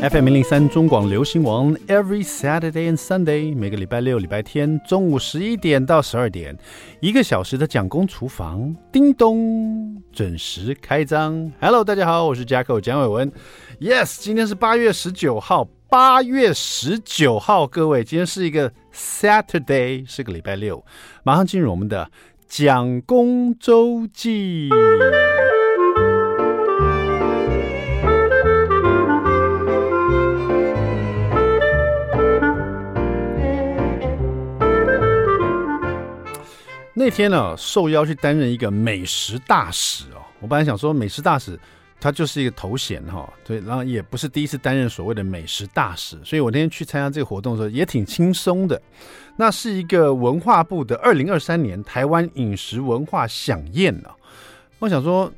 FM 零零三中广流行王，Every Saturday and Sunday，每个礼拜六、礼拜天中午十一点到十二点，一个小时的蒋公厨房，叮咚，准时开张。Hello，大家好，我是 Jacko 蒋伟文。Yes，今天是八月十九号，八月十九号，各位，今天是一个 Saturday，是个礼拜六，马上进入我们的蒋公周记。那天呢，受邀去担任一个美食大使哦。我本来想说，美食大使他就是一个头衔哈，对，然后也不是第一次担任所谓的美食大使，所以我那天去参加这个活动的时候也挺轻松的。那是一个文化部的二零二三年台湾饮食文化饗宴呢。我想说，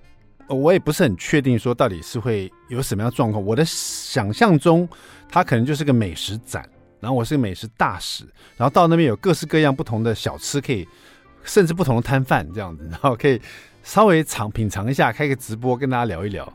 我也不是很确定说到底是会有什么样状况。我的想象中，它可能就是个美食展，然后我是个美食大使，然后到那边有各式各样不同的小吃可以。甚至不同的摊贩这样子，然后可以稍微尝品尝一下，开个直播跟大家聊一聊。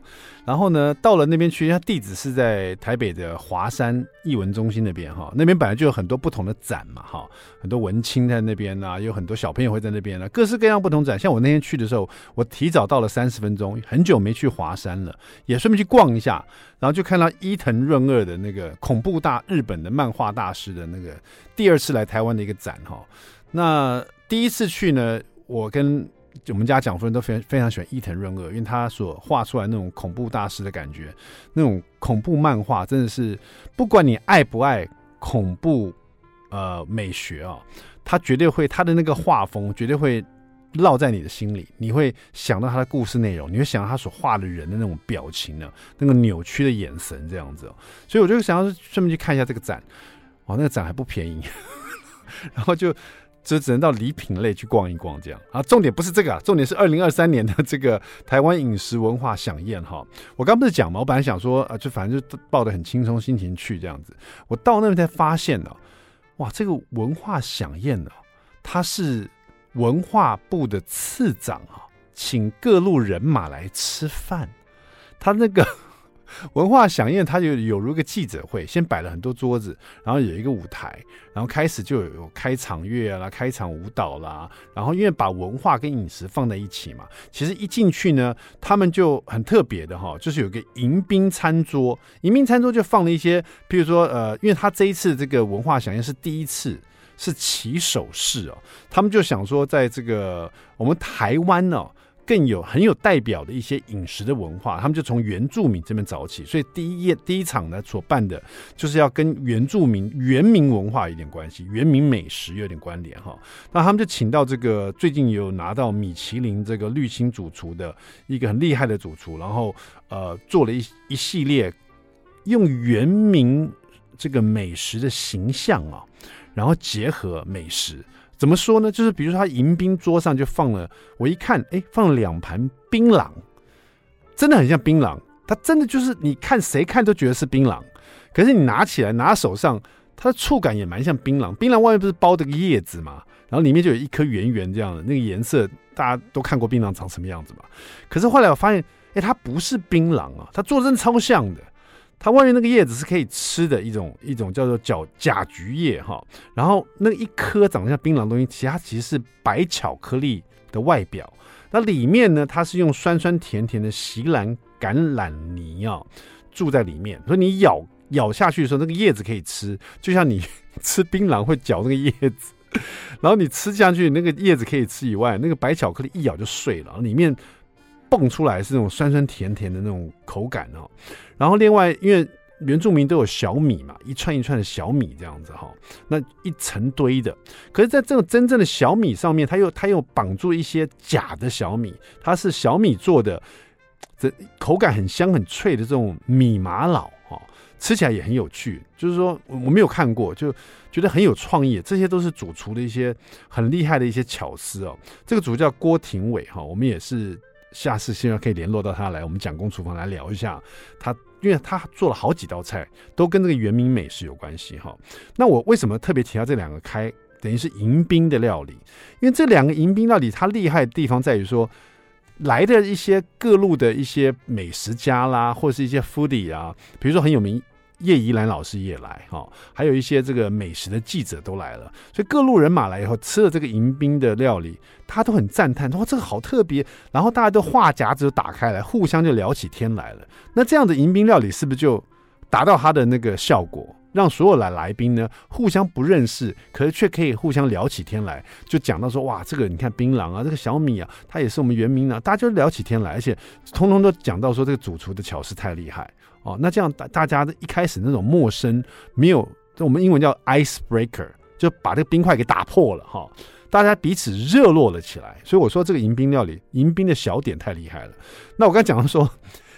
然后呢，到了那边去，它地址是在台北的华山艺文中心那边哈，那边本来就有很多不同的展嘛哈，很多文青在那边啊，有很多小朋友会在那边啊，各式各样不同展。像我那天去的时候，我提早到了三十分钟，很久没去华山了，也顺便去逛一下，然后就看到伊藤润二的那个恐怖大日本的漫画大师的那个第二次来台湾的一个展哈，那。第一次去呢，我跟我们家蒋夫人都非常非常喜欢伊藤润二，因为他所画出来那种恐怖大师的感觉，那种恐怖漫画真的是，不管你爱不爱恐怖呃美学啊、他绝对会他的那个画风绝对会烙在你的心里，你会想到他的故事内容，你会想到他所画的人的那种表情呢，那个扭曲的眼神这样子、所以我就想要顺便去看一下这个展，哇，那个展还不便宜，然后就。就只能到礼品类去逛一逛，这样啊。重点不是这个啊，重点是二零二三年的这个台湾饮食文化饗宴哈。我刚不是讲嘛，我本来想说啊，就反正就抱着很轻松心情去这样子。我到那边才发现呢，哇，这个文化饗宴呢，它是文化部的次长啊，请各路人马来吃饭，他那个。文化饗宴，它就有如一个记者会，先摆了很多桌子，然后有一个舞台，然后开始就有开场乐啦、开场舞蹈啦，然后因为把文化跟饮食放在一起嘛，其实一进去呢，他们就很特别的哈，就是有个迎宾餐桌，迎宾餐桌就放了一些，譬如说呃，因为他这一次这个文化饗宴是第一次是起手式哦，他们就想说，在这个我们台湾呢、更有很有代表的一些饮食的文化，他们就从原住民这边找起，所以第一页第一场呢所办的就是要跟原住民原民文化有点关系，原民美食有点关联哈。那他们就请到这个最近有拿到米其林这个绿星主厨的一个很厉害的主厨，然后呃做了一一系列用原民这个美食的形象啊，然后结合美食。怎么说呢？就是比如说，他迎宾桌上就放了，我一看，哎，放了两盘槟榔，真的很像槟榔。它真的就是，你看谁看都觉得是槟榔，可是你拿起来拿手上，它的触感也蛮像槟榔。槟榔外面不是包着个叶子嘛，然后里面就有一颗圆圆这样的，那个颜色大家都看过槟榔长什么样子嘛。可是后来我发现，哎，它不是槟榔啊，它做真的超像的。它外面那个叶子是可以吃的一种一种叫做角甲菊叶哈，然后那一颗长得像槟榔的东西，其实它其实是白巧克力的外表，那里面呢，它是用酸酸甜甜的锡兰橄榄泥啊住在里面，所以你咬咬下去的时候，那个叶子可以吃，就像你 吃槟榔会嚼那个叶子，然后你吃下去那个叶子可以吃以外，那个白巧克力一咬就碎了，里面。蹦出来是那种酸酸甜甜的那种口感哦，然后另外因为原住民都有小米嘛，一串一串的小米这样子哈，那一层堆的，可是在这种真正的小米上面，它又它又绑住一些假的小米，它是小米做的，这口感很香很脆的这种米玛瑙哈，吃起来也很有趣，就是说我没有看过，就觉得很有创意，这些都是主厨的一些很厉害的一些巧思哦。这个主叫郭廷伟哈，我们也是。下次希望可以联络到他来，我们蒋公厨房来聊一下他，因为他做了好几道菜，都跟这个原民美食有关系哈。那我为什么特别提到这两个开，等于是迎宾的料理？因为这两个迎宾料理，它厉害的地方在于说，来的一些各路的一些美食家啦，或者是一些 foodie 啊，比如说很有名叶怡兰老师也来哈，还有一些这个美食的记者都来了，所以各路人马来以后吃了这个迎宾的料理，他都很赞叹，说这个好特别。然后大家都话匣子打开来，互相就聊起天来了。那这样的迎宾料理是不是就达到他的那个效果？让所有来来宾呢互相不认识，可是却可以互相聊起天来，就讲到说哇，这个你看槟榔啊，这个小米啊，它也是我们原名啊，大家就聊起天来，而且通通都讲到说这个主厨的巧思太厉害哦。那这样大大家的一开始那种陌生，没有，我们英文叫 ice breaker，就把这个冰块给打破了哈、大家彼此热络了起来。所以我说这个迎宾料理，迎宾的小点太厉害了。那我刚讲的说，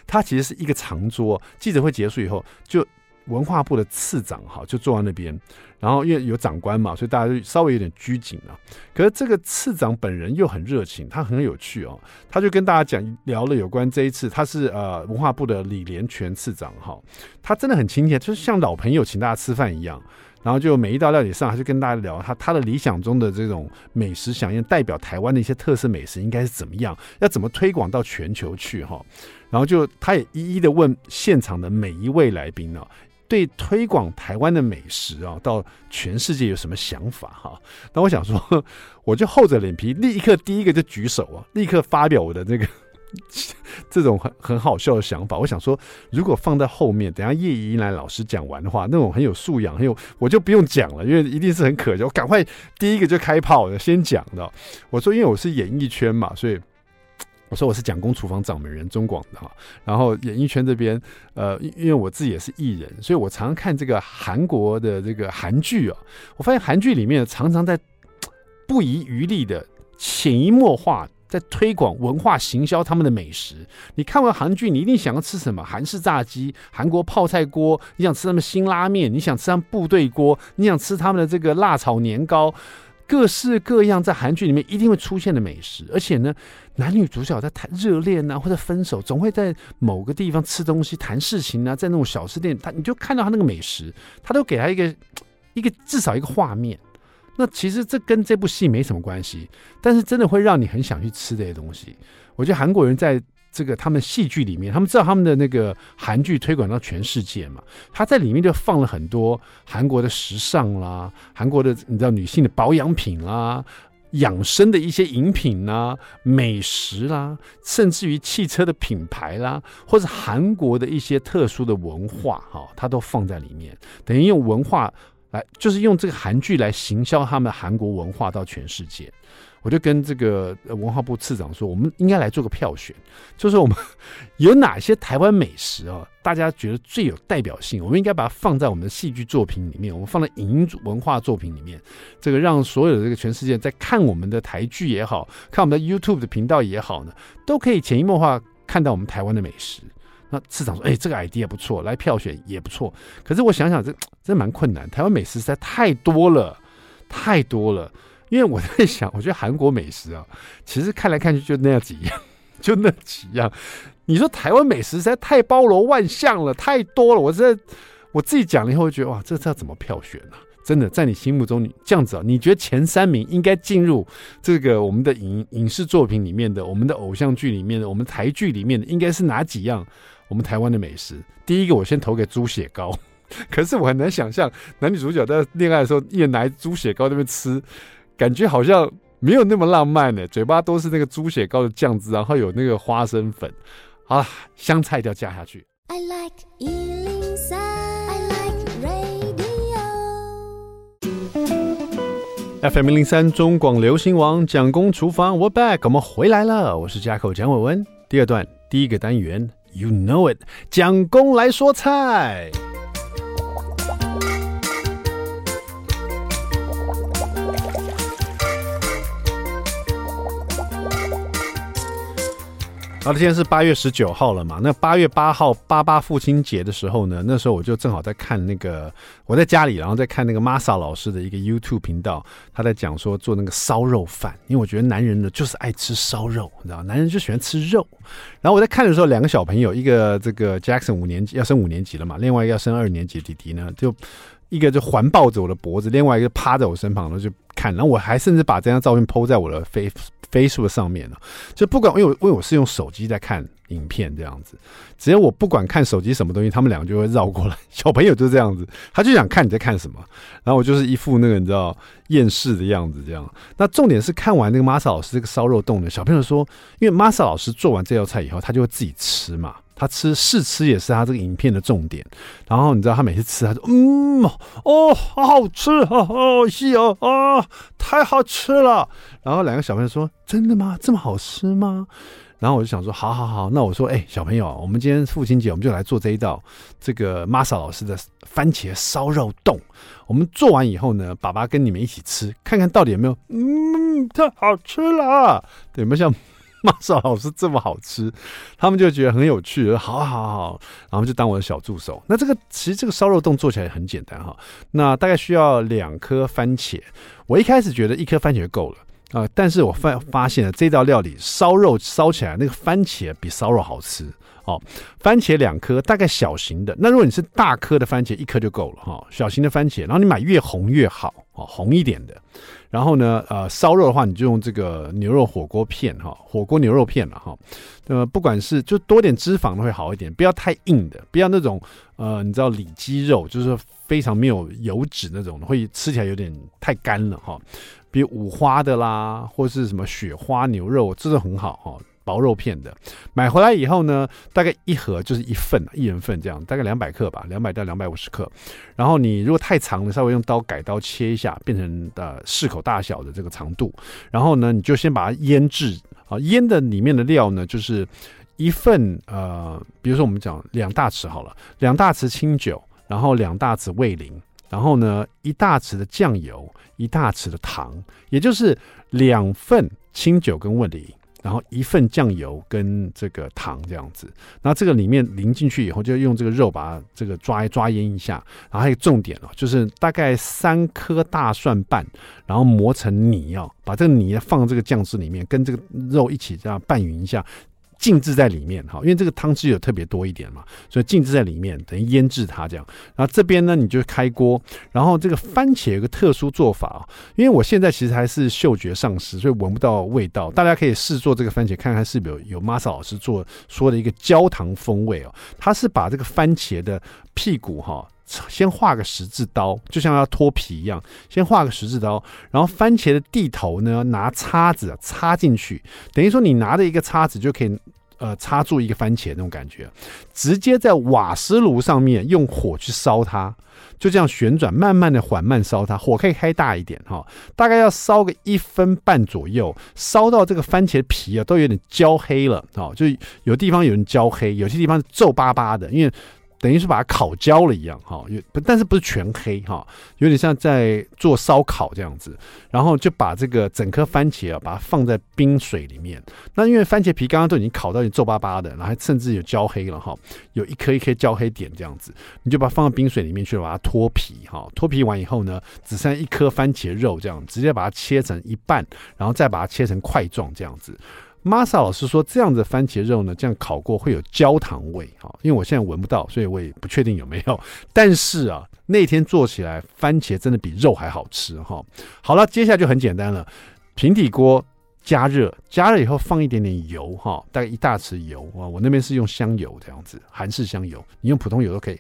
它其实是一个长桌，记者会结束以后就。文化部的次长哈就坐在那边，然后因为有长官嘛，所以大家就稍微有点拘谨啊。可是这个次长本人又很热情，他很有趣哦，他就跟大家讲聊了有关这一次，他是呃文化部的李连全次长哈，他真的很亲切，就是像老朋友请大家吃饭一样。然后就每一道料理上，他就跟大家聊他他的理想中的这种美食饗宴，代表台湾的一些特色美食应该是怎么样，要怎么推广到全球去哈。然后就他也一一的问现场的每一位来宾呢。对推广台湾的美食啊，到全世界有什么想法哈？那我想说，我就厚着脸皮，立刻第一个就举手啊，立刻发表我的那个 这种很很好笑的想法。我想说，如果放在后面，等下叶怡兰老师讲完的话，那种很有素养，很有我就不用讲了，因为一定是很可笑。我赶快第一个就开炮的，先讲的。我说，因为我是演艺圈嘛，所以。我说我是蒋公厨房掌门人中广的哈，然后演艺圈这边，呃，因为我自己也是艺人，所以我常常看这个韩国的这个韩剧啊，我发现韩剧里面常常在不遗余力的潜移默化在推广文化行销他们的美食。你看完韩剧，你一定想要吃什么？韩式炸鸡、韩国泡菜锅，你想吃他们辛拉面，你想吃他们部队锅，你想吃他们的这个辣炒年糕。各式各样在韩剧里面一定会出现的美食，而且呢，男女主角在谈热恋啊，或者分手，总会在某个地方吃东西、谈事情啊，在那种小吃店，他你就看到他那个美食，他都给他一个一个至少一个画面。那其实这跟这部戏没什么关系，但是真的会让你很想去吃这些东西。我觉得韩国人在。这个他们戏剧里面，他们知道他们的那个韩剧推广到全世界嘛，他在里面就放了很多韩国的时尚啦，韩国的你知道女性的保养品啦，养生的一些饮品啦，美食啦，甚至于汽车的品牌啦，或者韩国的一些特殊的文化哈，他都放在里面，等于用文化来，就是用这个韩剧来行销他们韩国文化到全世界。我就跟这个文化部次长说，我们应该来做个票选，就是我们有哪些台湾美食啊，大家觉得最有代表性，我们应该把它放在我们的戏剧作品里面，我们放在影文化作品里面，这个让所有的这个全世界在看我们的台剧也好，看我们的 YouTube 的频道也好呢，都可以潜移默化看到我们台湾的美食。那次长说，哎，这个 idea 不错，来票选也不错。可是我想想，这真蛮困难，台湾美食实在太多了，太多了。因为我在想，我觉得韩国美食啊，其实看来看去就那样几样，就那几样。你说台湾美食实在太包罗万象了，太多了。我这我自己讲了以后，觉得哇，这这要怎么票选呢、真的，在你心目中，你这样子啊，你觉得前三名应该进入这个我们的影影视作品里面的，我们的偶像剧里面的，我们台剧里面的，应该是哪几样？我们台湾的美食，第一个我先投给猪血糕。可是我很难想象男女主角在恋爱的时候，一人拿猪血糕在那边吃。感觉好像没有那么浪漫呢，嘴巴都是那个猪血糕的酱汁，然后有那个花生粉，啊，香菜要加下去。I like 103, I like radio. FM 103中广流行王蒋公厨房，We're back，我们回来了，我是家口蒋伟文。第二段第一个单元，You know it，蒋公来说菜。好的，今天是八月十九号了嘛？那八月八号八八父亲节的时候呢，那时候我就正好在看那个，我在家里，然后在看那个 Masa 老师的一个 YouTube 频道，他在讲说做那个烧肉饭，因为我觉得男人呢就是爱吃烧肉，你知道，男人就喜欢吃肉。然后我在看的时候，两个小朋友，一个这个 Jackson 五年级要升五年级了嘛，另外一个要升二年级弟弟呢，就一个就环抱着我的脖子，另外一个趴在我身旁，然后就看，然后我还甚至把这张照片 PO 在我的 Face。Facebook 上面了，就不管因为因为我是用手机在看影片这样子，只要我不管看手机什么东西，他们两个就会绕过来。小朋友就这样子，他就想看你在看什么，然后我就是一副那个你知道厌世的样子这样。那重点是看完那个 Masa 老师这个烧肉冻呢，小朋友说，因为 Masa 老师做完这道菜以后，他就会自己吃嘛。他吃试吃也是他这个影片的重点，然后你知道他每次吃，他说嗯哦，好好吃，好好细哦啊，太好吃了。然后两个小朋友说真的吗？这么好吃吗？然后我就想说好好好，那我说哎、小朋友，我们今天父亲节我们就来做这一道这个 Masa 老师的番茄烧肉冻。我们做完以后呢，爸爸跟你们一起吃，看看到底有没有嗯太好吃了，对，有没有像？马少老师这么好吃，他们就觉得很有趣，好好好，然后就当我的小助手。那这个其实这个烧肉丼做起来很简单哈，那大概需要两颗番茄。我一开始觉得一颗番茄就够了啊，但是我发发现了这道料理烧肉烧起来那个番茄比烧肉好吃哦。番茄两颗，大概小型的。那如果你是大颗的番茄，一颗就够了哈。小型的番茄，然后你买越红越好哦，红一点的。然后呢，呃，烧肉的话，你就用这个牛肉火锅片哈，火锅牛肉片了哈。呃，不管是就多点脂肪的会好一点，不要太硬的，不要那种呃，你知道里脊肉，就是非常没有油脂那种，会吃起来有点太干了哈。比如五花的啦，或是什么雪花牛肉，这个很好哈。薄肉片的，买回来以后呢，大概一盒就是一份，一人份这样，大概两百克吧，两百到两百五十克。然后你如果太长了，稍微用刀改刀切一下，变成呃适口大小的这个长度。然后呢，你就先把它腌制啊，腌的里面的料呢，就是一份呃，比如说我们讲两大匙好了，两大匙清酒，然后两大匙味淋，然后呢一大匙的酱油，一大匙的糖，也就是两份清酒跟味淋。然后一份酱油跟这个糖这样子，那这个里面淋进去以后，就用这个肉把它这个抓一抓腌一下。然后还有重点哦，就是大概三颗大蒜瓣，然后磨成泥哦，把这个泥放这个酱汁里面，跟这个肉一起这样拌匀一下。静置在里面哈，因为这个汤汁有特别多一点嘛，所以静置在里面等于腌制它这样。然后这边呢，你就开锅，然后这个番茄有个特殊做法啊，因为我现在其实还是嗅觉丧失，所以闻不到味道。大家可以试做这个番茄，看看是不是有有 Masa 老师做说的一个焦糖风味哦。他是把这个番茄的屁股哈。先画个十字刀，就像要脱皮一样，先画个十字刀，然后番茄的蒂头呢，拿叉子插进去，等于说你拿着一个叉子就可以，呃，插住一个番茄那种感觉，直接在瓦斯炉上面用火去烧它，就这样旋转，慢慢的缓慢烧它，火可以开大一点哈，大概要烧个一分半左右，烧到这个番茄皮啊都有点焦黑了，哦，就有地方有人焦黑，有些地方皱巴巴的，因为。等于是把它烤焦了一样，哈，有，但是不是全黑，哈，有点像在做烧烤这样子。然后就把这个整颗番茄啊，把它放在冰水里面。那因为番茄皮刚刚都已经烤到你皱巴巴的，然后甚至有焦黑了，哈，有一颗一颗焦黑点这样子，你就把它放到冰水里面去，把它脱皮，哈，脱皮完以后呢，只剩一颗番茄肉这样，直接把它切成一半，然后再把它切成块状这样子。Masa 老师说，这样的番茄肉呢，这样烤过会有焦糖味哈，因为我现在闻不到，所以我也不确定有没有。但是啊，那天做起来番茄真的比肉还好吃哈。好了，接下来就很简单了，平底锅加热，加热以后放一点点油哈，大概一大匙油啊，我那边是用香油这样子，韩式香油，你用普通油都可以。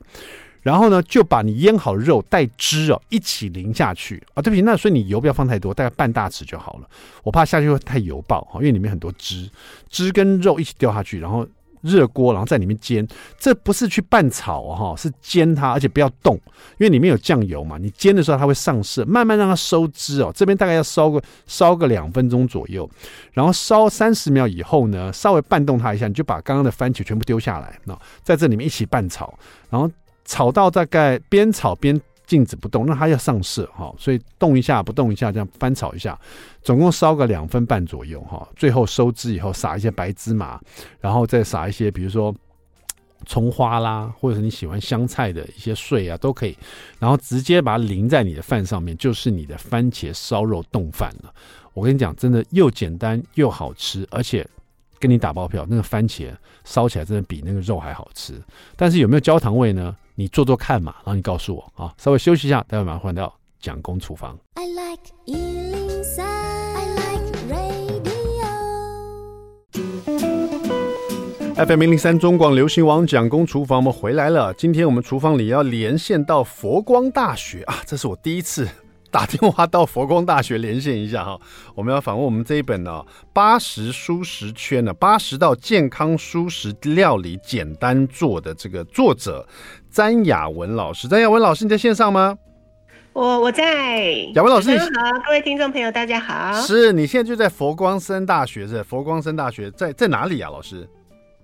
然后呢，就把你腌好的肉带汁哦一起淋下去啊，对不起，那所以你油不要放太多，大概半大匙就好了。我怕下去会太油爆哈，因为里面很多汁，汁跟肉一起掉下去，然后热锅，然后在里面煎。这不是去拌炒哈，是煎它，而且不要动，因为里面有酱油嘛。你煎的时候它会上色，慢慢让它收汁哦。这边大概要烧个烧个两分钟左右，然后烧三十秒以后呢，稍微拌动它一下，你就把刚刚的番茄全部丢下来，那在这里面一起拌炒，然后。炒到大概边炒边静止不动，那它要上色哈，所以动一下不动一下，这样翻炒一下，总共烧个两分半左右哈。最后收汁以后，撒一些白芝麻，然后再撒一些比如说葱花啦，或者是你喜欢香菜的一些碎啊，都可以。然后直接把它淋在你的饭上面，就是你的番茄烧肉冻饭了。我跟你讲，真的又简单又好吃，而且。跟你打包票，那个番茄烧起来真的比那个肉还好吃。但是有没有焦糖味呢？你做做看嘛，然后你告诉我啊。稍微休息一下，待会马上换到蒋公厨房。I like FM 零零三中广流行王蒋公厨房，我们回来了。今天我们厨房里要连线到佛光大学啊，这是我第一次打电话到佛光大学连线一下哈。我们要访问我们这一本呢《八十蔬食圈》呢，八十道健康蔬食料理简单做的这个作者詹雅文老师。詹雅文老师，你在线上吗？我我在。雅文老师，你好，各位听众朋友，大家好。是你现在就在佛光山大学是？佛光山大学在在哪里啊，老师？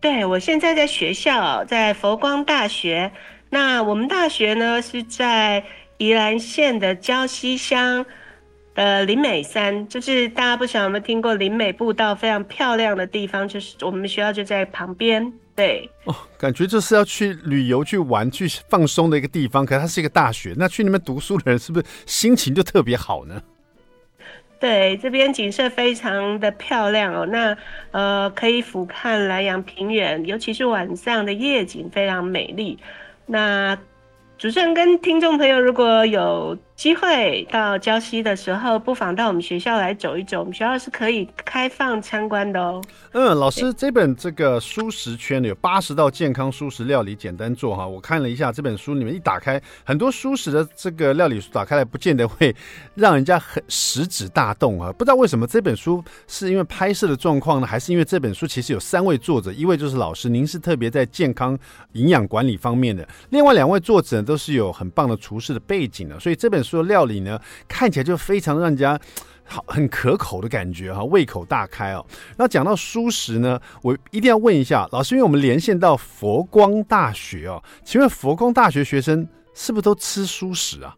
对，我现在在学校，在佛光大学。那我们大学呢是在宜兰县的礁溪乡的林美山，就是大家不晓得有没有听过林美步道，非常漂亮的地方，就是我们学校就在旁边。对，哦，感觉就是要去旅游、去玩、去放松的一个地方。可是它是一个大学，那去那边读书的人是不是心情就特别好呢？对，这边景色非常的漂亮哦。那呃，可以俯瞰兰阳平原，尤其是晚上的夜景非常美丽。那主持人跟听众朋友，如果有机会到礁溪的时候，不妨到我们学校来走一走。我们学校是可以开放参观的哦。嗯，老师，这本这个蔬食圈有八十道健康蔬食料理简单做哈。我看了一下这本书，你们一打开，很多蔬食的这个料理打开来，不见得会让人家很食指大动啊。不知道为什么这本书是因为拍摄的状况呢，还是因为这本书其实有三位作者，一位就是老师，您是特别在健康营养管理方面的，另外两位作者都是有很棒的厨师的背景的，所以这本。说料理呢，看起来就非常让人家好很可口的感觉哈，胃口大开哦。那讲到蔬食呢，我一定要问一下老师，因为我们连线到佛光大学哦，请问佛光大学学生是不是都吃蔬食啊？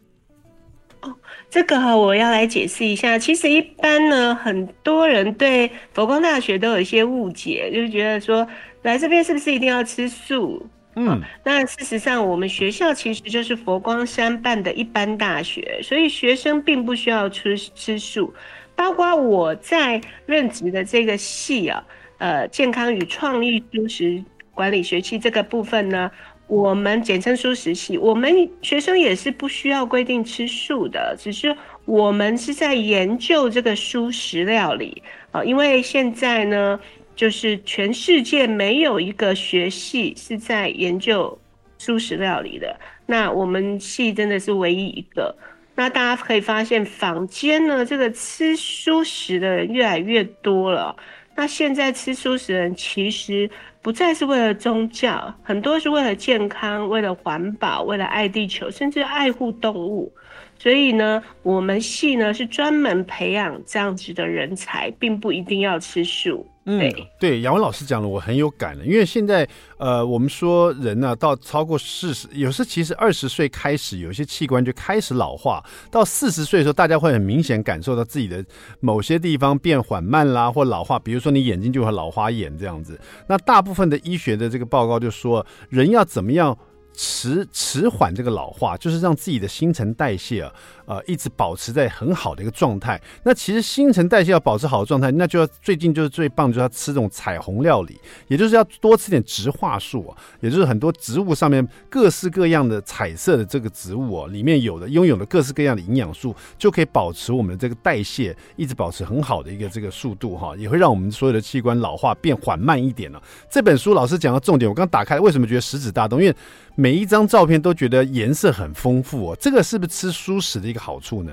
哦，这个我要来解释一下。其实一般呢，很多人对佛光大学都有一些误解，就是觉得说来这边是不是一定要吃素？嗯，那事实上，我们学校其实就是佛光山办的一般大学，所以学生并不需要吃吃素。包括我在任职的这个系啊，呃，健康与创意蔬食管理学系这个部分呢，我们简称蔬食系，我们学生也是不需要规定吃素的，只是我们是在研究这个蔬食料理啊，因为现在呢。就是全世界没有一个学系是在研究素食料理的，那我们系真的是唯一一个。那大家可以发现，坊间呢，这个吃素食的人越来越多了。那现在吃素食的人其实不再是为了宗教，很多是为了健康、为了环保、为了爱地球，甚至爱护动物。所以呢，我们系呢是专门培养这样子的人才，并不一定要吃素。嗯，对，杨文老师讲的我很有感的，因为现在呃，我们说人呢、啊，到超过四十，有时其实二十岁开始，有些器官就开始老化，到四十岁的时候，大家会很明显感受到自己的某些地方变缓慢啦，或老化，比如说你眼睛就会老花眼这样子。那大部分的医学的这个报告就说，人要怎么样？迟迟缓这个老化，就是让自己的新陈代谢啊，呃，一直保持在很好的一个状态。那其实新陈代谢要保持好的状态，那就要最近就是最棒，就是要吃这种彩虹料理，也就是要多吃点植化素啊，也就是很多植物上面各式各样的彩色的这个植物啊，里面有的拥有的各式各样的营养素，就可以保持我们的这个代谢一直保持很好的一个这个速度哈，也会让我们所有的器官老化变缓慢一点了。这本书老师讲的重点，我刚打开，为什么觉得食指大动？因为每一张照片都觉得颜色很丰富哦，这个是不是吃蔬食的一个好处呢？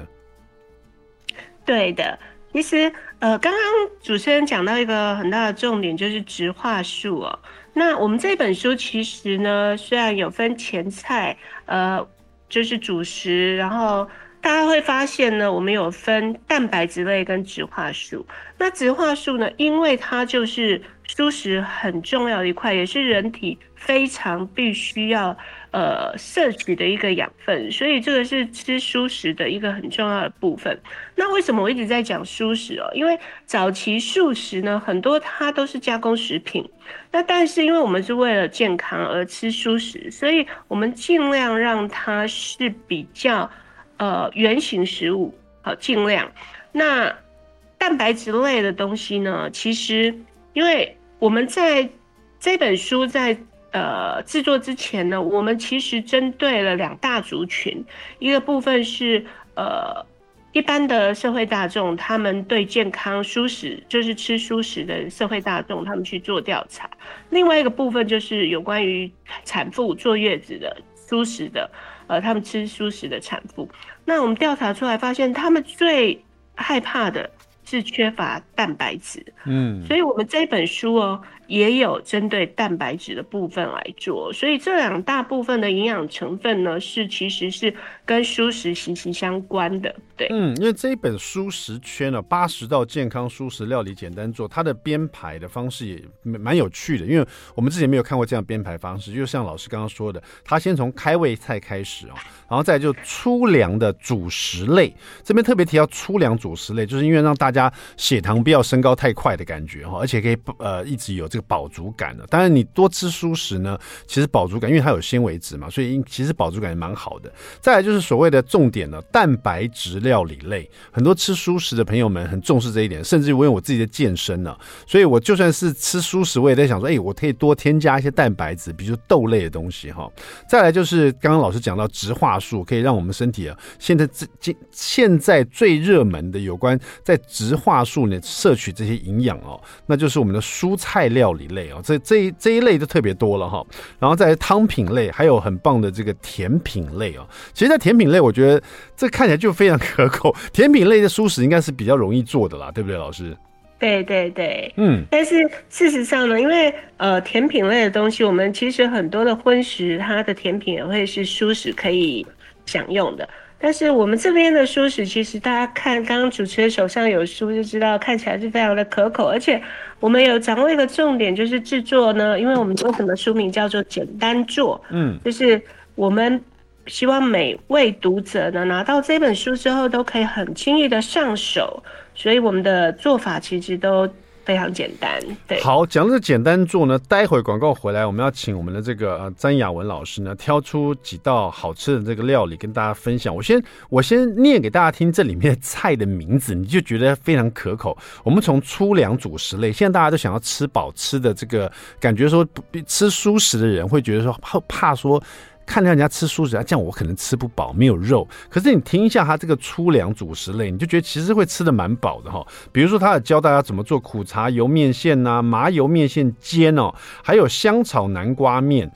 对的，其实呃，刚刚主持人讲到一个很大的重点，就是植化素哦。那我们这本书其实呢，虽然有分前菜，呃，就是主食，然后大家会发现呢，我们有分蛋白质类跟植化素。那植化素呢，因为它就是蔬食很重要的一块，也是人体。非常必须要呃摄取的一个养分，所以这个是吃蔬食的一个很重要的部分。那为什么我一直在讲蔬食哦？因为早期素食呢，很多它都是加工食品。那但是因为我们是为了健康而吃蔬食，所以我们尽量让它是比较呃原型食物，好，尽量。那蛋白质类的东西呢，其实因为我们在这本书在。呃，制作之前呢，我们其实针对了两大族群，一个部分是呃一般的社会大众，他们对健康舒适，就是吃蔬食的社会大众，他们去做调查。另外一个部分就是有关于产妇坐月子的蔬食的，呃，他们吃蔬食的产妇。那我们调查出来发现，他们最害怕的是缺乏蛋白质。嗯，所以我们这本书哦。也有针对蛋白质的部分来做，所以这两大部分的营养成分呢，是其实是跟蔬食息息相关的。对，嗯，因为这一本蔬食圈呢，八十道健康蔬食料理简单做，它的编排的方式也蛮有趣的，因为我们之前没有看过这样编排方式，就像老师刚刚说的，他先从开胃菜开始啊，然后再就粗粮的主食类，这边特别提到粗粮主食类，就是因为让大家血糖不要升高太快的感觉哈，而且可以呃一直有。这个饱足感的，当然你多吃蔬食呢，其实饱足感，因为它有纤维质嘛，所以其实饱足感也蛮好的。再来就是所谓的重点呢，蛋白质料理类，很多吃蔬食的朋友们很重视这一点，甚至因为我自己的健身呢，所以我就算是吃蔬食，我也在想说，哎，我可以多添加一些蛋白质，比如豆类的东西哈。再来就是刚刚老师讲到植化素，可以让我们身体啊，现在这今现在最热门的有关在植化素呢摄取这些营养哦，那就是我们的蔬菜料。料理类哦，这这一这一类就特别多了哈，然后在汤品类，还有很棒的这个甜品类哦。其实，在甜品类，我觉得这看起来就非常可口。甜品类的蔬食应该是比较容易做的啦，对不对，老师？对对对，嗯。但是事实上呢，因为呃，甜品类的东西，我们其实很多的荤食，它的甜品也会是蔬食可以享用的。但是我们这边的书食，其实大家看刚刚主持人手上有书就知道，看起来是非常的可口，而且我们有掌握一个重点，就是制作呢，因为我们为什么书名叫做简单做，嗯，就是我们希望每位读者呢拿到这本书之后都可以很轻易的上手，所以我们的做法其实都。非常简单，对。好，讲这简单做呢，待会广告回来，我们要请我们的这个呃詹雅文老师呢，挑出几道好吃的这个料理跟大家分享。我先我先念给大家听这里面的菜的名字，你就觉得非常可口。我们从粗粮主食类，现在大家都想要吃饱吃的这个感觉，说吃蔬食的人会觉得说怕怕说。看到人家吃蔬食，这样我可能吃不饱，没有肉。可是你听一下他这个粗粮主食类，你就觉得其实会吃得蛮饱的哈。比如说，他有教大家怎么做苦茶油面线呐、麻油面线煎哦，还有香草南瓜面、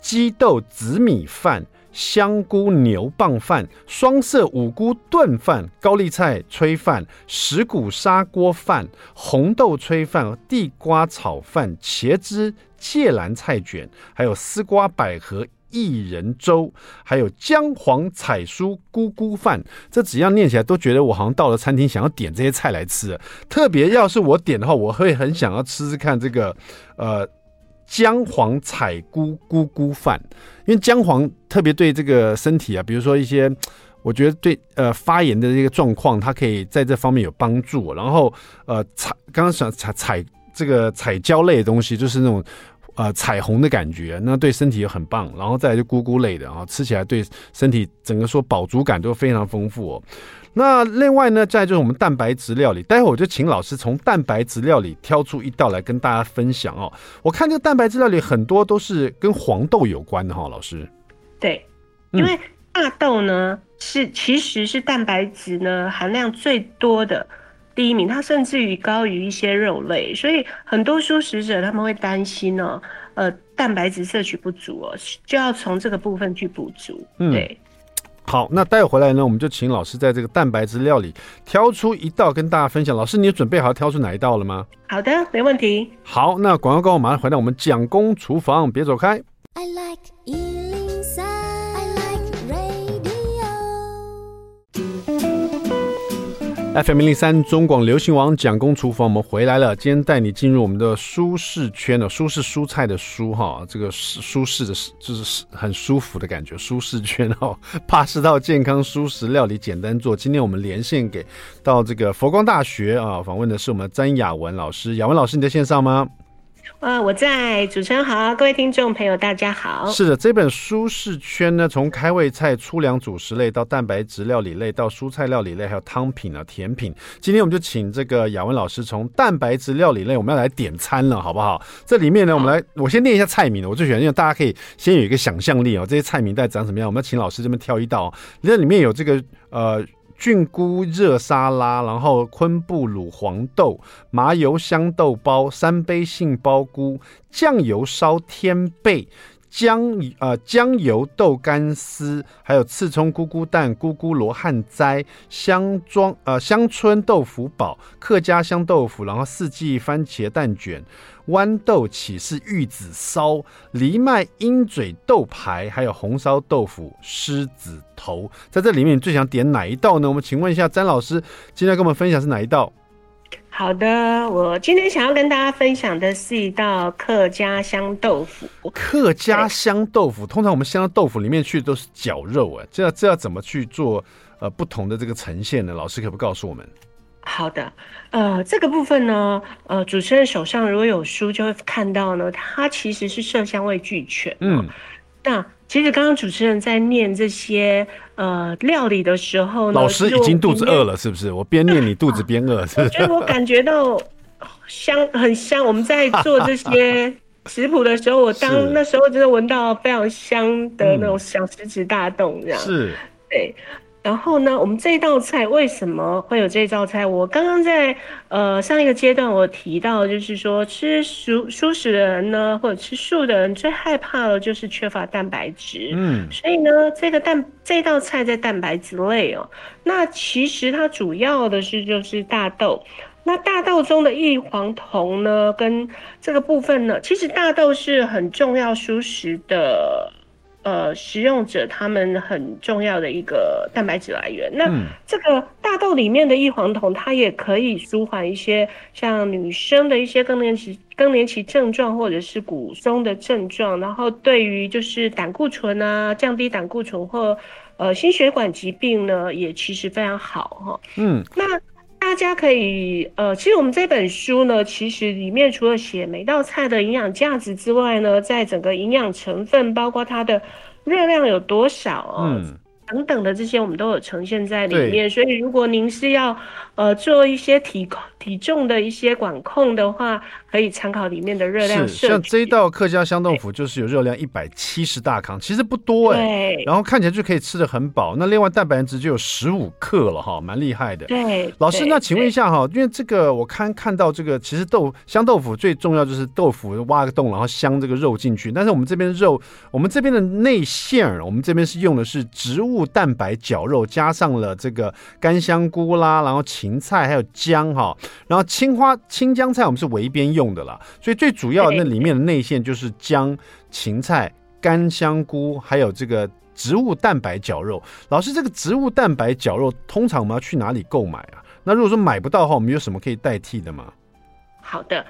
鸡豆紫米饭、香菇牛蒡饭、双色五菇炖饭、高丽菜炊饭、石鼓砂锅饭、红豆炊饭、地瓜炒饭、茄汁芥蓝菜卷，还有丝瓜百合。薏仁粥，还有姜黄彩蔬菇菇饭，这几样念起来都觉得我好像到了餐厅，想要点这些菜来吃。特别要是我点的话，我会很想要吃吃看这个呃姜黄彩菇菇菇饭，因为姜黄特别对这个身体啊，比如说一些我觉得对呃发炎的这个状况，它可以在这方面有帮助。然后呃彩刚刚想彩彩这个彩椒类的东西，就是那种。呃，彩虹的感觉，那对身体也很棒。然后再来就菇菇类的啊，吃起来对身体整个说饱足感都非常丰富哦。那另外呢，再就是我们蛋白质料理，待会我就请老师从蛋白质料理挑出一道来跟大家分享哦。我看这个蛋白质料理很多都是跟黄豆有关的哈、哦，老师。对，因为大豆呢、嗯、是其实是蛋白质呢含量最多的。第一名，它甚至于高于一些肉类，所以很多素食者他们会担心哦，呃，蛋白质摄取不足哦，就要从这个部分去补足。嗯，对。好，那待会回来呢，我们就请老师在这个蛋白质料理挑出一道跟大家分享。老师，你准备好挑出哪一道了吗？好的，没问题。好，那广告过后马上回到我们蒋公厨房，别走开。I like 来，FM 零零三中广流行王蒋公厨房，我们回来了。今天带你进入我们的舒适圈的，舒适蔬菜的舒哈，这个舒舒适的，就是很舒服的感觉。舒适圈哈，八十道健康舒适料理简单做。今天我们连线给到这个佛光大学啊，访问的是我们詹雅文老师。雅文老师，你在线上吗？呃，我在，主持人好，各位听众朋友大家好。是的，这本舒适圈呢，从开胃菜、粗粮主食类到蛋白质料理类，到蔬菜料理类，还有汤品啊、甜品。今天我们就请这个雅文老师从蛋白质料理类，我们要来点餐了，好不好？这里面呢，我们来，我先念一下菜名，我最喜欢，因为大家可以先有一个想象力哦，这些菜名在长什么样？我们要请老师这边挑一道，那里面有这个呃。菌菇热沙拉，然后昆布卤黄豆、麻油香豆包、三杯杏鲍菇、酱油烧天贝。姜呃姜油豆干丝，还有刺葱菇菇蛋菇菇罗汉斋香庄呃香椿豆腐煲客家香豆腐，然后四季番茄蛋卷豌豆起是玉子烧藜麦鹰嘴豆排，还有红烧豆腐狮子头。在这里面，你最想点哪一道呢？我们请问一下詹老师，今天跟我们分享是哪一道？好的，我今天想要跟大家分享的是一道客家香豆腐。客家香豆腐，通常我们香豆腐里面去的都是绞肉，哎，这要这要怎么去做？呃，不同的这个呈现呢？老师可不告诉我们？好的，呃，这个部分呢，呃，主持人手上如果有书，就会看到呢，它其实是色香味俱全。嗯，那。其实刚刚主持人在念这些呃料理的时候呢，老师已经肚子饿了，是不是？我边念你肚子边饿，是不是？我感觉到香，很香。我们在做这些 食谱的时候，我当那时候真的闻到非常香的那种小食指大动，这样是，对。然后呢，我们这道菜为什么会有这道菜？我刚刚在呃上一个阶段我提到，就是说吃素素食的人呢，或者吃素的人最害怕的就是缺乏蛋白质。嗯，所以呢，这个蛋这道菜在蛋白质类哦。那其实它主要的是就是大豆。那大豆中的异黄酮呢，跟这个部分呢，其实大豆是很重要蔬食的。呃，食用者他们很重要的一个蛋白质来源。那这个大豆里面的异黄酮，它也可以舒缓一些像女生的一些更年期更年期症状，或者是骨松的症状。然后对于就是胆固醇啊，降低胆固醇或呃心血管疾病呢，也其实非常好哈。嗯，那大家可以呃，其实我们这本书呢，其实里面除了写每道菜的营养价值之外呢，在整个营养成分，包括它的热量有多少，嗯。等等的这些我们都有呈现在里面，所以如果您是要呃做一些体体重的一些管控的话，可以参考里面的热量。是，像这一道客家香豆腐就是有热量一百七十大卡，其实不多哎、欸。对。然后看起来就可以吃的很饱。那另外蛋白质就有十五克了哈，蛮厉害的。对。老师，那请问一下哈，因为这个我看看到这个，其实豆香豆腐最重要就是豆腐挖个洞，然后镶这个肉进去。但是我们这边的肉，我们这边的内馅儿，我们这边是用的是植物。蛋白绞肉加上了这个干香菇啦，然后芹菜还有姜哈，然后青花青江菜我们是围边用的啦，所以最主要那里面的内馅就是姜、芹菜、干香菇，还有这个植物蛋白绞肉。老师，这个植物蛋白绞肉通常我们要去哪里购买啊？那如果说买不到的话，我们有什么可以代替的吗？好的。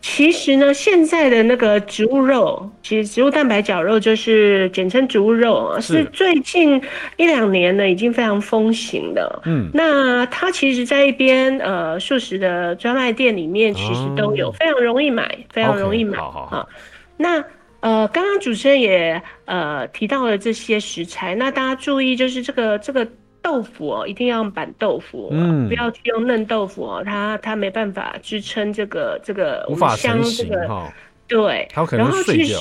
其实呢，现在的那个植物肉，其实植物蛋白绞肉就是简称植物肉，是，是最近一两年呢已经非常风行的。嗯，那它其实在一边呃素食的专卖店里面，其实都有，非常容易买，哦、非常容易买。Okay, 好好好。那呃，刚刚主持人也呃提到了这些食材，那大家注意就是这个这个。豆腐哦，一定要用板豆腐，嗯，不要去用嫩豆腐哦，它它没办法支撑这个这个无法成型，这个哦、对，它可能会碎掉。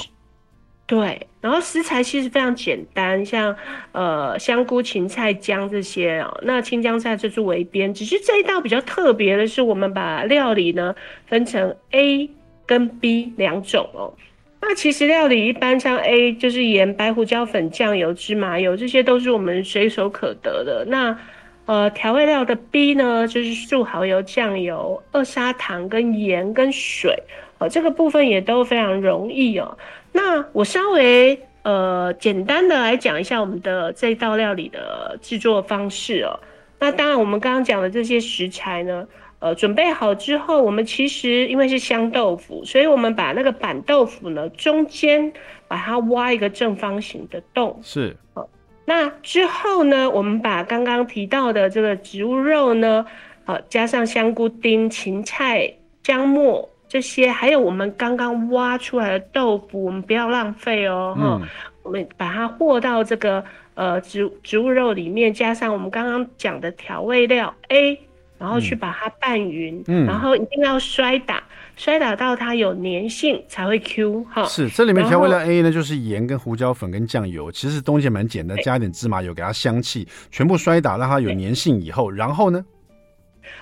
对，然后食材其实非常简单，像呃香菇、芹菜、姜这些哦，那青江菜就是围边。只是这一道比较特别的是，我们把料理呢分成 A 跟 B 两种哦。那其实料理一般像 A 就是盐、白胡椒粉、酱油、芝麻油，这些都是我们随手可得的。那呃调味料的 B 呢，就是素蚝油、酱油、二砂糖跟盐跟水，呃这个部分也都非常容易哦。那我稍微呃简单的来讲一下我们的这道料理的制作方式哦。那当然我们刚刚讲的这些食材呢。呃，准备好之后，我们其实因为是香豆腐，所以我们把那个板豆腐呢，中间把它挖一个正方形的洞。是。呃，那之后呢，我们把刚刚提到的这个植物肉呢，呃，加上香菇丁、芹菜、姜末这些，还有我们刚刚挖出来的豆腐，我们不要浪费哦。嗯。我们把它和到这个呃植植物肉里面，加上我们刚刚讲的调味料 A。然后去把它拌匀，嗯，然后一定要摔打，摔打到它有粘性才会 Q 哈。是，这里面调味料 A 呢，就是盐跟胡椒粉跟酱油，其实东西蛮简单，加一点芝麻油给它香气，全部摔打让它有粘性以后，然后呢？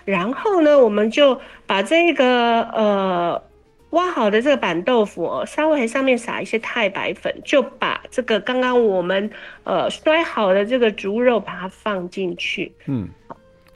然后呢，我们就把这个呃。挖好的这个板豆腐哦，稍微上面撒一些太白粉，就把这个刚刚我们呃摔好的这个猪肉把它放进去。嗯，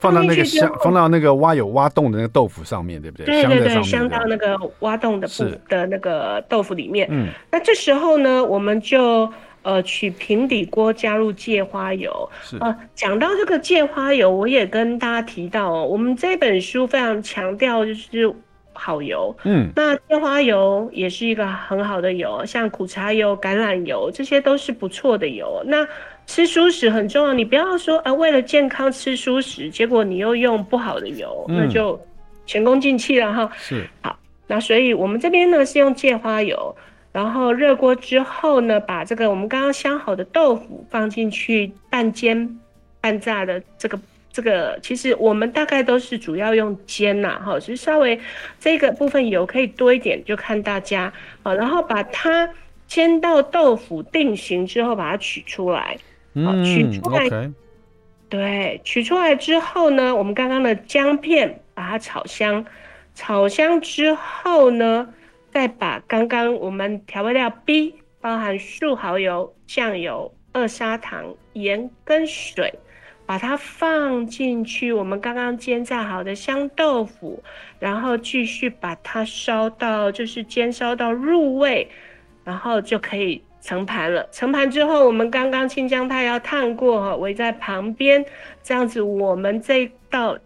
放到那个香，放到那个挖有挖洞的那个豆腐上面，对不对？对对对，香到那个挖洞的部的那个豆腐里面。嗯，那这时候呢，我们就呃取平底锅，加入芥花油。是啊，讲到这个芥花油，我也跟大家提到哦，我们这本书非常强调就是。好油，嗯，那芥花油也是一个很好的油，像苦茶油、橄榄油，这些都是不错的油。那吃蔬食很重要，你不要说，啊，为了健康吃蔬食，结果你又用不好的油，嗯、那就前功尽弃了哈。是，好，那所以我们这边呢是用芥花油，然后热锅之后呢，把这个我们刚刚香好的豆腐放进去半煎半炸的这个。这个其实我们大概都是主要用煎呐，哈，其实稍微这个部分油可以多一点，就看大家啊。然后把它煎到豆腐定型之后，把它取出来，嗯，取出来，okay. 对，取出来之后呢，我们刚刚的姜片把它炒香，炒香之后呢，再把刚刚我们调味料 B，包含素蚝油、酱油、二砂糖、盐跟水。把它放进去，我们刚刚煎炸好的香豆腐，然后继续把它烧到，就是煎烧到入味，然后就可以盛盘了。盛盘之后，我们刚刚青江菜要烫过哈，围在旁边，这样子我们这道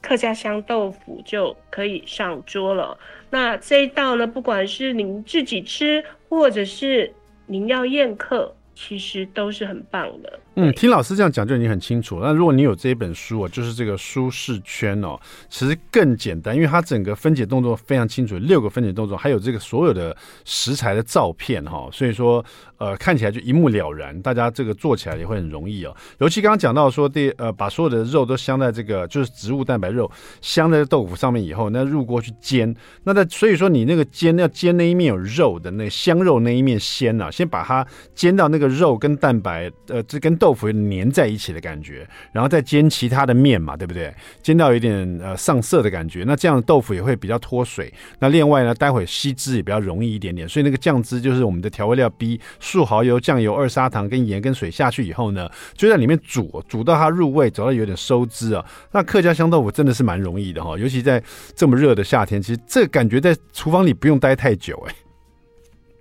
客家香豆腐就可以上桌了。那这一道呢，不管是您自己吃，或者是您要宴客，其实都是很棒的。嗯，听老师这样讲就已经很清楚。那如果你有这一本书哦，就是这个舒适圈哦，其实更简单，因为它整个分解动作非常清楚，六个分解动作，还有这个所有的食材的照片哈，所以说呃看起来就一目了然，大家这个做起来也会很容易哦。尤其刚刚讲到说第呃把所有的肉都镶在这个就是植物蛋白肉镶在豆腐上面以后，那入锅去煎，那在所以说你那个煎要煎那一面有肉的那香肉那一面先呐、啊，先把它煎到那个肉跟蛋白呃这跟豆腐粘在一起的感觉，然后再煎其他的面嘛，对不对？煎到有点呃上色的感觉，那这样豆腐也会比较脱水。那另外呢，待会吸汁也比较容易一点点，所以那个酱汁就是我们的调味料 B，素蚝油、酱油、二砂糖跟盐跟水下去以后呢，就在里面煮，煮到它入味，煮到有点收汁啊。那客家香豆腐真的是蛮容易的哈，尤其在这么热的夏天，其实这感觉在厨房里不用待太久哎。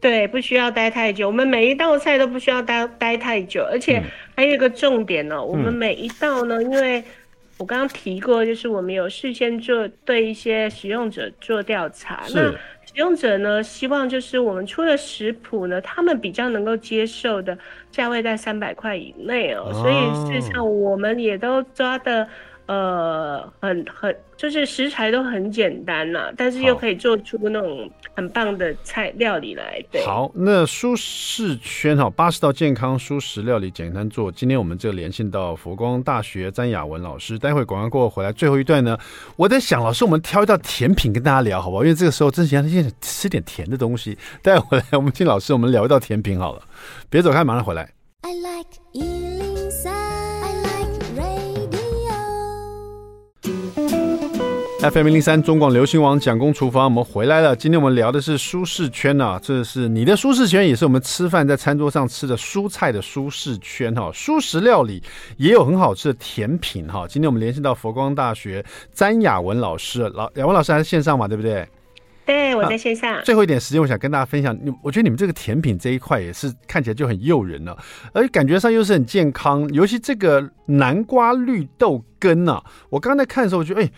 对，不需要待太久。我们每一道菜都不需要待待太久，而且还有一个重点呢、哦嗯，我们每一道呢，因为我刚刚提过，就是我们有事先做对一些使用者做调查，那使用者呢，希望就是我们出的食谱呢，他们比较能够接受的价位在三百块以内哦，哦，所以事实上我们也都抓的。呃，很很就是食材都很简单呐、啊，但是又可以做出那种很棒的菜料理来。对，好，那舒适圈哈，八十道健康舒适料理简单做。今天我们就连线到佛光大学詹雅文老师，待会广告过后回来，最后一段呢，我在想，老师我们挑一道甜品跟大家聊，好不好？因为这个时候真想先吃点甜的东西。待会回来，我们听老师，我们聊一道甜品好了，别走开，马上回来。I like FM 零零三中广流行网蒋公厨房，我们回来了。今天我们聊的是舒适圈啊，这是你的舒适圈，也是我们吃饭在餐桌上吃的蔬菜的舒适圈哈。蔬食料理也有很好吃的甜品哈。今天我们联系到佛光大学詹雅文老师，老雅文老师还是线上嘛，对不对？对，我在线上。啊，最后一点时间，我想跟大家分享，你我觉得你们这个甜品这一块也是看起来就很诱人了，而感觉上又是很健康，尤其这个南瓜绿豆羹啊，我刚刚在看的时候，我觉得哎。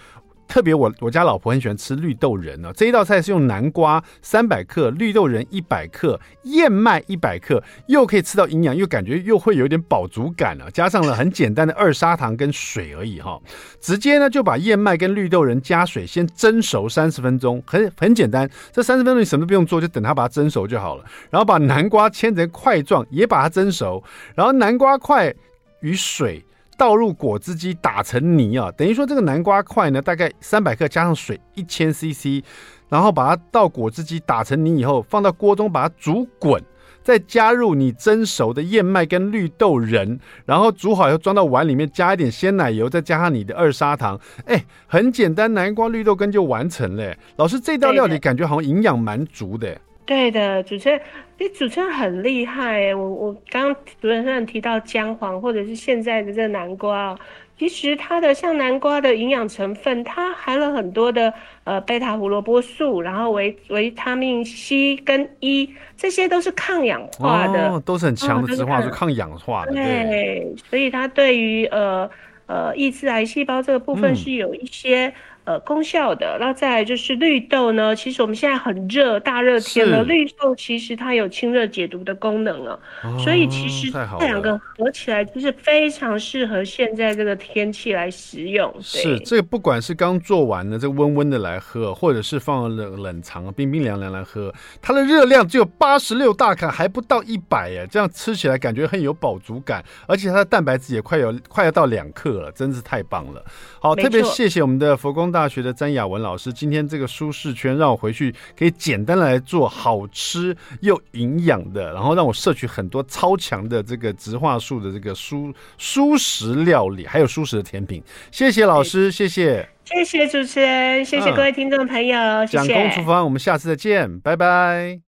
特别我我家老婆很喜欢吃绿豆仁呢，这一道菜是用南瓜三百克、绿豆仁一百克、燕麦一百克，又可以吃到营养，又感觉又会有点饱足感了。加上了很简单的二砂糖跟水而已哈，直接呢就把燕麦跟绿豆仁加水先蒸熟三十分钟，很很简单，这三十分钟你什么都不用做，就等它把它蒸熟就好了。然后把南瓜切成块状，也把它蒸熟，然后南瓜块与水。倒入果汁机打成泥啊，等于说这个南瓜块呢，大概三百克加上水一千 CC，然后把它倒果汁机打成泥以后，放到锅中把它煮滚。再加入你蒸熟的燕麦跟绿豆仁，然后煮好以后装到碗里面，加一点鲜奶油，再加上你的二砂糖，哎，很简单，南瓜绿豆羹就完成了。老师，这道料理感觉好像营养蛮足的。对的，主持人，你主持人很厉害。我我刚刚主持人提到姜黄，或者是现在的这个南瓜。其实它的像南瓜的营养成分，它含了很多的呃贝塔胡萝卜素，然后维维他命 C 跟 E，这些都是抗氧化的，哦、都是很强的植化素，哦、抗氧化的。对，对所以它对于呃呃抑制癌细胞这个部分是有一些。功效的，那再来就是绿豆呢。其实我们现在很热，大热天了，绿豆其实它有清热解毒的功能了，哦，所以其实这两个合起来就是非常适合现在这个天气来食用。是这个，不管是刚做完的这温温的来喝，或者是放冷冷藏冰冰凉凉来喝，它的热量只有八十六大卡，还不到一百耶，这样吃起来感觉很有饱足感，而且它的蛋白质也快有快要到两克了，真是太棒了。好，特别谢谢我们的佛光大学的詹雅文老师，今天这个舒适圈让我回去可以简单来做好吃又营养的，然后让我摄取很多超强的这个植化素的这个蔬蔬食料理，还有蔬食的甜品。谢谢老师，谢谢，谢谢主持人，谢谢各位听众朋友，嗯、谢谢。蒋公厨房，我们下次再见，拜拜。